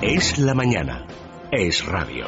Es la mañana. Es radio.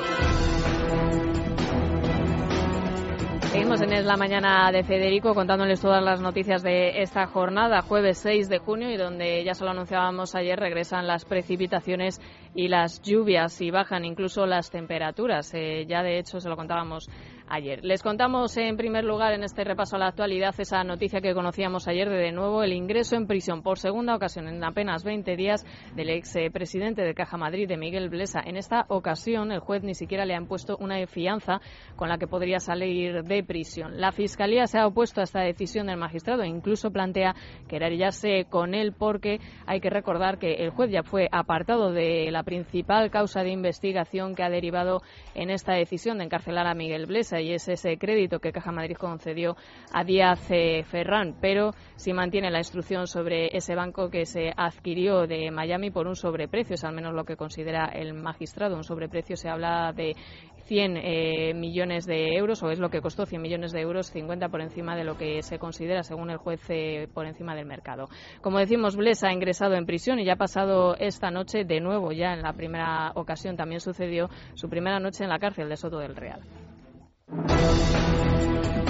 Seguimos en Es la Mañana de Federico contándoles todas las noticias de esta jornada, jueves 6 de junio, y donde ya se lo anunciábamos ayer, regresan las precipitaciones y las lluvias y bajan incluso las temperaturas. Eh, ya de hecho se lo contábamos ayer. Les contamos en primer lugar en este repaso a la actualidad esa noticia que conocíamos ayer de de nuevo el ingreso en prisión por segunda ocasión en apenas 20 días del ex presidente de Caja Madrid, de Miguel Blesa. En esta ocasión el juez ni siquiera le ha impuesto una fianza con la que podría salir de prisión. La Fiscalía se ha opuesto a esta decisión del magistrado e incluso plantea querellarse con él porque hay que recordar que el juez ya fue apartado de la principal causa de investigación que ha derivado en esta decisión de encarcelar a Miguel Blesa y es ese crédito que Caja Madrid concedió a Díaz eh, Ferrán, pero si mantiene la instrucción sobre ese banco que se adquirió de Miami por un sobreprecio, es al menos lo que considera el magistrado. Un sobreprecio se habla de 100 eh, millones de euros, o es lo que costó 100 millones de euros, 50 por encima de lo que se considera, según el juez, eh, por encima del mercado. Como decimos, Blesa ha ingresado en prisión y ya ha pasado esta noche de nuevo, ya en la primera ocasión también sucedió su primera noche en la cárcel de Soto del Real. あ!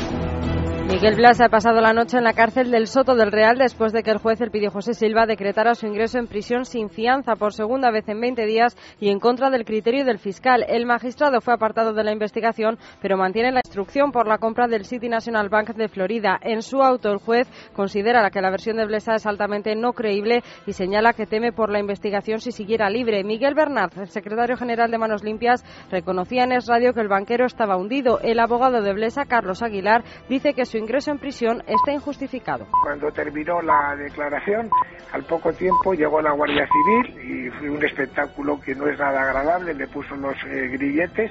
Miguel Blas ha pasado la noche en la cárcel del Soto del Real después de que el juez Elpidio José Silva decretara su ingreso en prisión sin fianza por segunda vez en 20 días y en contra del criterio del fiscal. El magistrado fue apartado de la investigación, pero mantiene la instrucción por la compra del City National Bank de Florida. En su auto, el juez considera que la versión de Blesa es altamente no creíble y señala que teme por la investigación si siguiera libre. Miguel Bernard, el secretario general de Manos Limpias, reconocía en Es Radio que el banquero estaba hundido. El abogado de Blesa, Carlos Aguilar, dice que su ingreso en prisión está injustificado. Cuando terminó la declaración, al poco tiempo llegó la Guardia Civil y fue un espectáculo que no es nada agradable, le puso los eh, grilletes,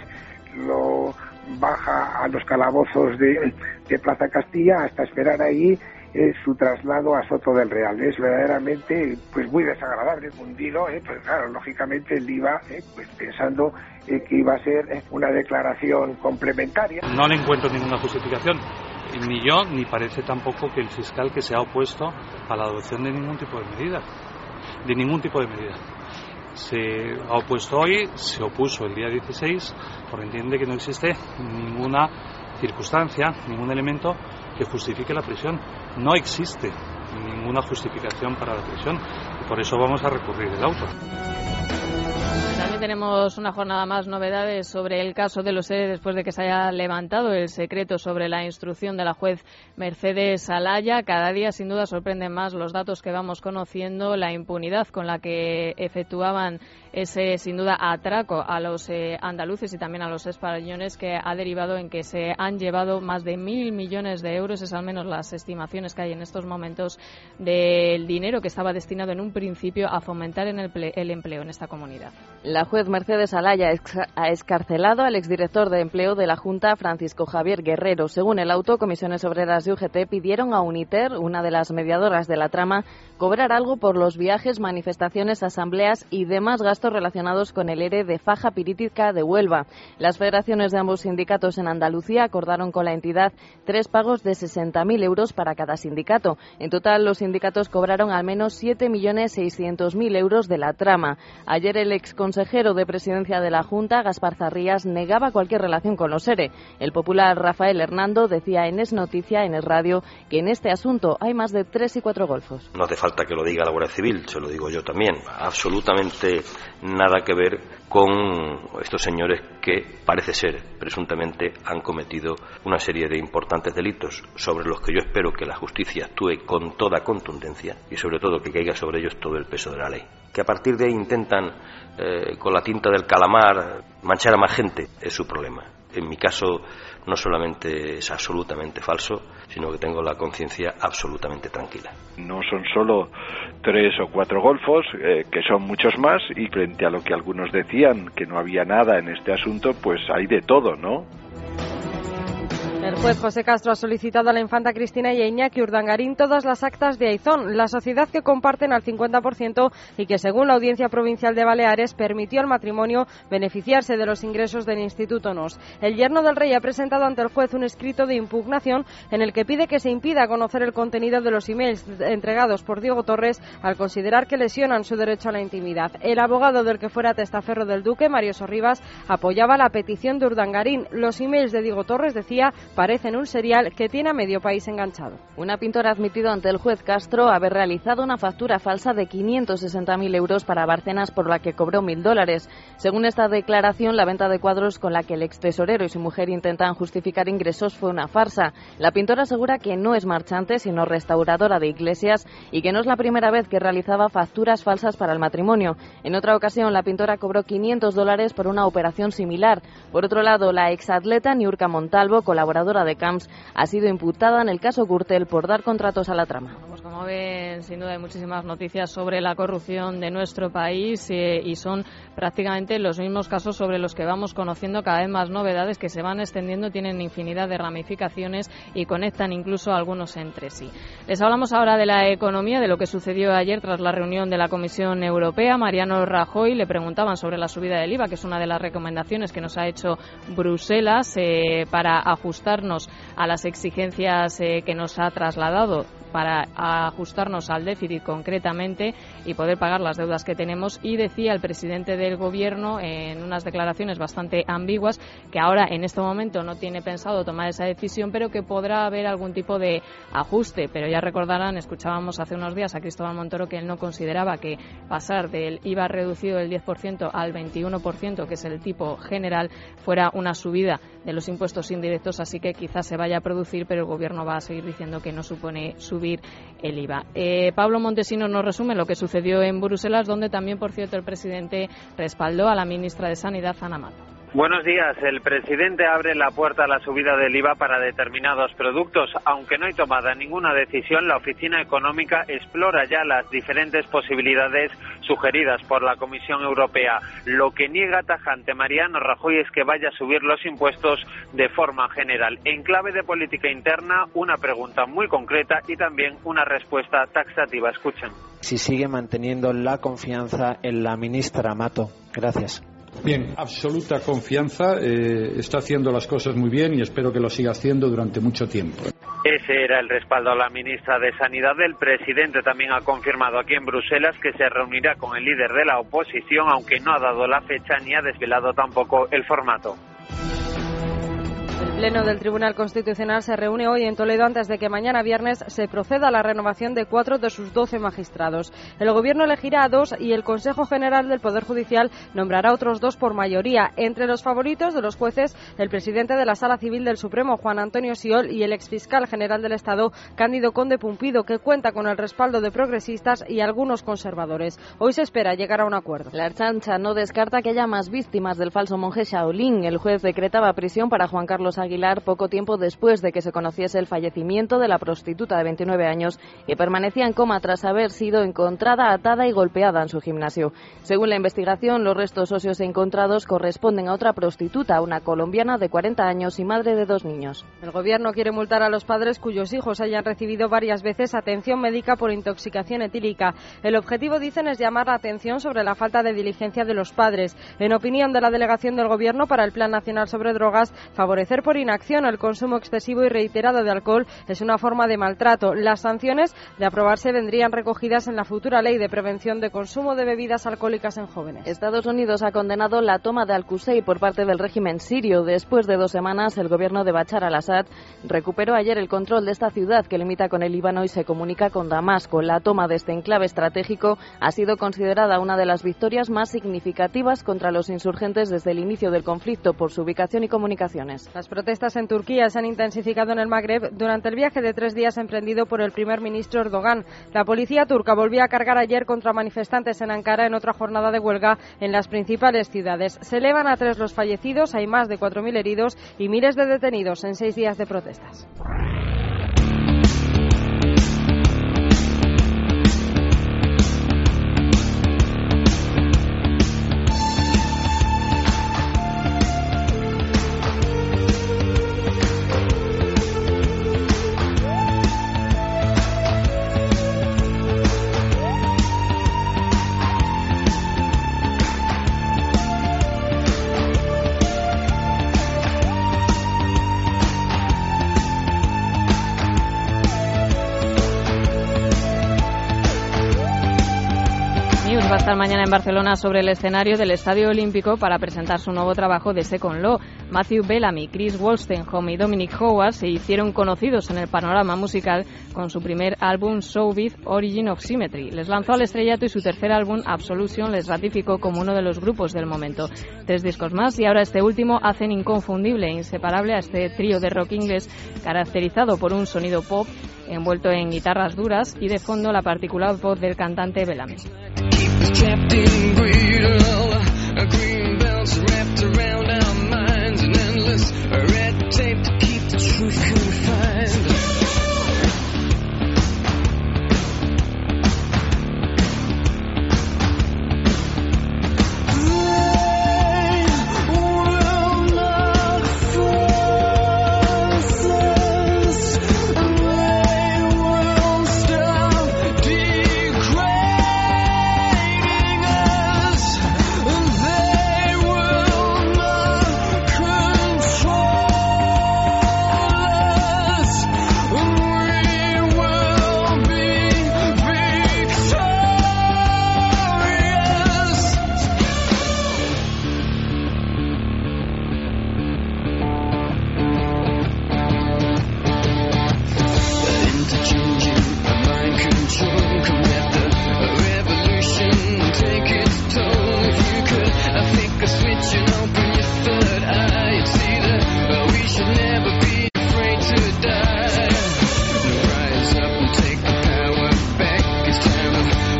lo baja a los calabozos de, de Plaza Castilla hasta esperar ahí eh, su traslado a Soto del Real. Es verdaderamente pues muy desagradable, hundido, eh, pues claro, lógicamente él iba eh, pues pensando eh, que iba a ser una declaración complementaria. No le encuentro ninguna justificación ni yo ni parece tampoco que el fiscal que se ha opuesto a la adopción de ningún tipo de medida, de ningún tipo de medida. Se ha opuesto hoy, se opuso el día 16, porque entiende que no existe ninguna circunstancia, ningún elemento que justifique la prisión. No existe ninguna justificación para la prisión y por eso vamos a recurrir el auto. Tenemos una jornada más novedades sobre el caso de los ERE después de que se haya levantado el secreto sobre la instrucción de la juez Mercedes Alaya. Cada día, sin duda, sorprenden más los datos que vamos conociendo, la impunidad con la que efectuaban ese, sin duda, atraco a los eh, andaluces y también a los españoles que ha derivado en que se han llevado más de mil millones de euros, es al menos las estimaciones que hay en estos momentos del dinero que estaba destinado en un principio a fomentar en el, empleo en esta comunidad. La juez Mercedes Alaya ha escarcelado al exdirector de empleo de la Junta, Francisco Javier Guerrero. Según el auto, Comisiones Obreras de UGT pidieron a UNITER, una de las mediadoras de la trama, cobrar algo por los viajes, manifestaciones, asambleas y demás gastos relacionados con el ERE de faja pirítica de Huelva. Las federaciones de ambos sindicatos en Andalucía acordaron con la entidad tres pagos de 60.000 euros para cada sindicato. En total, los sindicatos cobraron al menos 7.600.000 euros de la trama. Ayer el ex consejero de presidencia de la Junta, Gaspar Zarrías, negaba cualquier relación con los ERE. El popular Rafael Hernando decía en Es Noticia, en Es Radio, que en este asunto hay más de tres y cuatro golfos. No hace falta que lo diga la Guardia Civil, se lo digo yo también. Absolutamente nada que ver con estos señores que parece ser, presuntamente, han cometido una serie de importantes delitos sobre los que yo espero que la justicia actúe con toda contundencia y sobre todo que caiga sobre ellos todo el peso de la ley. Que a partir de ahí intentan, eh, con la tinta del calamar, manchar a más gente, es su problema. En mi caso, no solamente es absolutamente falso, sino que tengo la conciencia absolutamente tranquila. No son solo tres o cuatro golfos, eh, que son muchos más, y frente a lo que algunos decían, que no había nada en este asunto, pues hay de todo, ¿no? El juez José Castro ha solicitado a la infanta Cristina y a Iñaki Urdangarín todas las actas de Aizón, la sociedad que comparten al 50% y que, según la Audiencia Provincial de Baleares, permitió al matrimonio beneficiarse de los ingresos del Instituto NOS. El yerno del rey ha presentado ante el juez un escrito de impugnación en el que pide que se impida conocer el contenido de los emails entregados por Diego Torres al considerar que lesionan su derecho a la intimidad. El abogado del que fuera testaferro del duque, Mario Sorribas, apoyaba la petición de Urdangarín. Los emails de Diego Torres, decía, parecen un serial que tiene a medio país enganchado. Una pintora ha admitido ante el juez Castro haber realizado una factura falsa de 560.000 euros para Barcenas por la que cobró mil dólares. Según esta declaración, la venta de cuadros con la que el ex tesorero y su mujer intentan justificar ingresos fue una farsa. La pintora asegura que no es marchante, sino restauradora de iglesias y que no es la primera vez que realizaba facturas falsas para el matrimonio. En otra ocasión, la pintora cobró 500 dólares por una operación similar. Por otro lado, la exatleta Niurka Montalvo, colaboradora de Camps, ha sido imputada en el caso Gürtel por dar contratos a la trama. Como ven, sin duda hay muchísimas noticias sobre la corrupción de nuestro país eh, y son prácticamente los mismos casos sobre los que vamos conociendo cada vez más novedades que se van extendiendo, tienen infinidad de ramificaciones y conectan incluso algunos entre sí. Les hablamos ahora de la economía, de lo que sucedió ayer tras la reunión de la Comisión Europea. Mariano Rajoy le preguntaban sobre la subida del IVA, que es una de las recomendaciones que nos ha hecho Bruselas eh, para ajustar a las exigencias eh, que nos ha trasladado para ajustarnos al déficit concretamente y poder pagar las deudas que tenemos. Y decía el presidente del Gobierno en unas declaraciones bastante ambiguas que ahora en este momento no tiene pensado tomar esa decisión, pero que podrá haber algún tipo de ajuste. Pero ya recordarán, escuchábamos hace unos días a Cristóbal Montoro que él no consideraba que pasar del IVA reducido del 10% al 21%, que es el tipo general, fuera una subida de los impuestos indirectos, así que quizás se vaya a producir, pero el Gobierno va a seguir diciendo que no supone subir el IVA. Eh, Pablo Montesino nos resume lo que sucedió en Bruselas, donde también, por cierto, el presidente respaldó a la ministra de Sanidad, Ana Mato. Buenos días. El presidente abre la puerta a la subida del IVA para determinados productos. Aunque no hay tomada ninguna decisión, la Oficina Económica explora ya las diferentes posibilidades sugeridas por la Comisión Europea. Lo que niega tajante Mariano Rajoy es que vaya a subir los impuestos de forma general. En clave de política interna, una pregunta muy concreta y también una respuesta taxativa. Escuchen. Si sigue manteniendo la confianza en la ministra Mato. Gracias. Bien, absoluta confianza. Eh, está haciendo las cosas muy bien y espero que lo siga haciendo durante mucho tiempo. Ese era el respaldo a la ministra de Sanidad. El presidente también ha confirmado aquí en Bruselas que se reunirá con el líder de la oposición, aunque no ha dado la fecha ni ha desvelado tampoco el formato. Pleno del Tribunal Constitucional se reúne hoy en Toledo antes de que mañana viernes se proceda a la renovación de cuatro de sus doce magistrados. El Gobierno elegirá a dos y el Consejo General del Poder Judicial nombrará otros dos por mayoría. Entre los favoritos de los jueces, el presidente de la Sala Civil del Supremo, Juan Antonio Siol, y el exfiscal general del Estado, Cándido Conde Pumpido, que cuenta con el respaldo de progresistas y algunos conservadores. Hoy se espera llegar a un acuerdo. La Archancha no descarta que haya más víctimas del falso monje Shaolin. El juez decretaba prisión para Juan Carlos Aguilar Aguilar poco tiempo después de que se conociese el fallecimiento de la prostituta de 29 años que permanecía en coma tras haber sido encontrada atada y golpeada en su gimnasio. Según la investigación, los restos óseos encontrados corresponden a otra prostituta, una colombiana de 40 años y madre de dos niños. El gobierno quiere multar a los padres cuyos hijos hayan recibido varias veces atención médica por intoxicación etílica. El objetivo, dicen, es llamar la atención sobre la falta de diligencia de los padres. En opinión de la delegación del gobierno para el Plan Nacional sobre Drogas, favorecer por inacción el consumo excesivo y reiterado de alcohol es una forma de maltrato. Las sanciones, de aprobarse, vendrían recogidas en la futura ley de prevención de consumo de bebidas alcohólicas en jóvenes. Estados Unidos ha condenado la toma de Al-Qusay por parte del régimen sirio. Después de dos semanas, el gobierno de Bachar al-Assad recuperó ayer el control de esta ciudad que limita con el Líbano y se comunica con Damasco. La toma de este enclave estratégico ha sido considerada una de las victorias más significativas contra los insurgentes desde el inicio del conflicto por su ubicación y comunicaciones. Las protestas en Turquía se han intensificado en el Magreb durante el viaje de tres días emprendido por el primer ministro Erdogan. La policía turca volvió a cargar ayer contra manifestantes en Ankara en otra jornada de huelga en las principales ciudades. Se elevan a tres los fallecidos, hay más de 4.000 heridos y miles de detenidos en seis días de protestas. Va a estar mañana en Barcelona sobre el escenario del Estadio Olímpico para presentar su nuevo trabajo de Second Law. Matthew Bellamy, Chris Wolstenholme y Dominic Howard se hicieron conocidos en el panorama musical con su primer álbum Soviet Origin of Symmetry. Les lanzó al estrellato y su tercer álbum Absolution les ratificó como uno de los grupos del momento. Tres discos más y ahora este último hacen inconfundible e inseparable a este trío de rock inglés caracterizado por un sonido pop envuelto en guitarras duras y de fondo la particular voz del cantante Bellamy.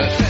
Elizabeth.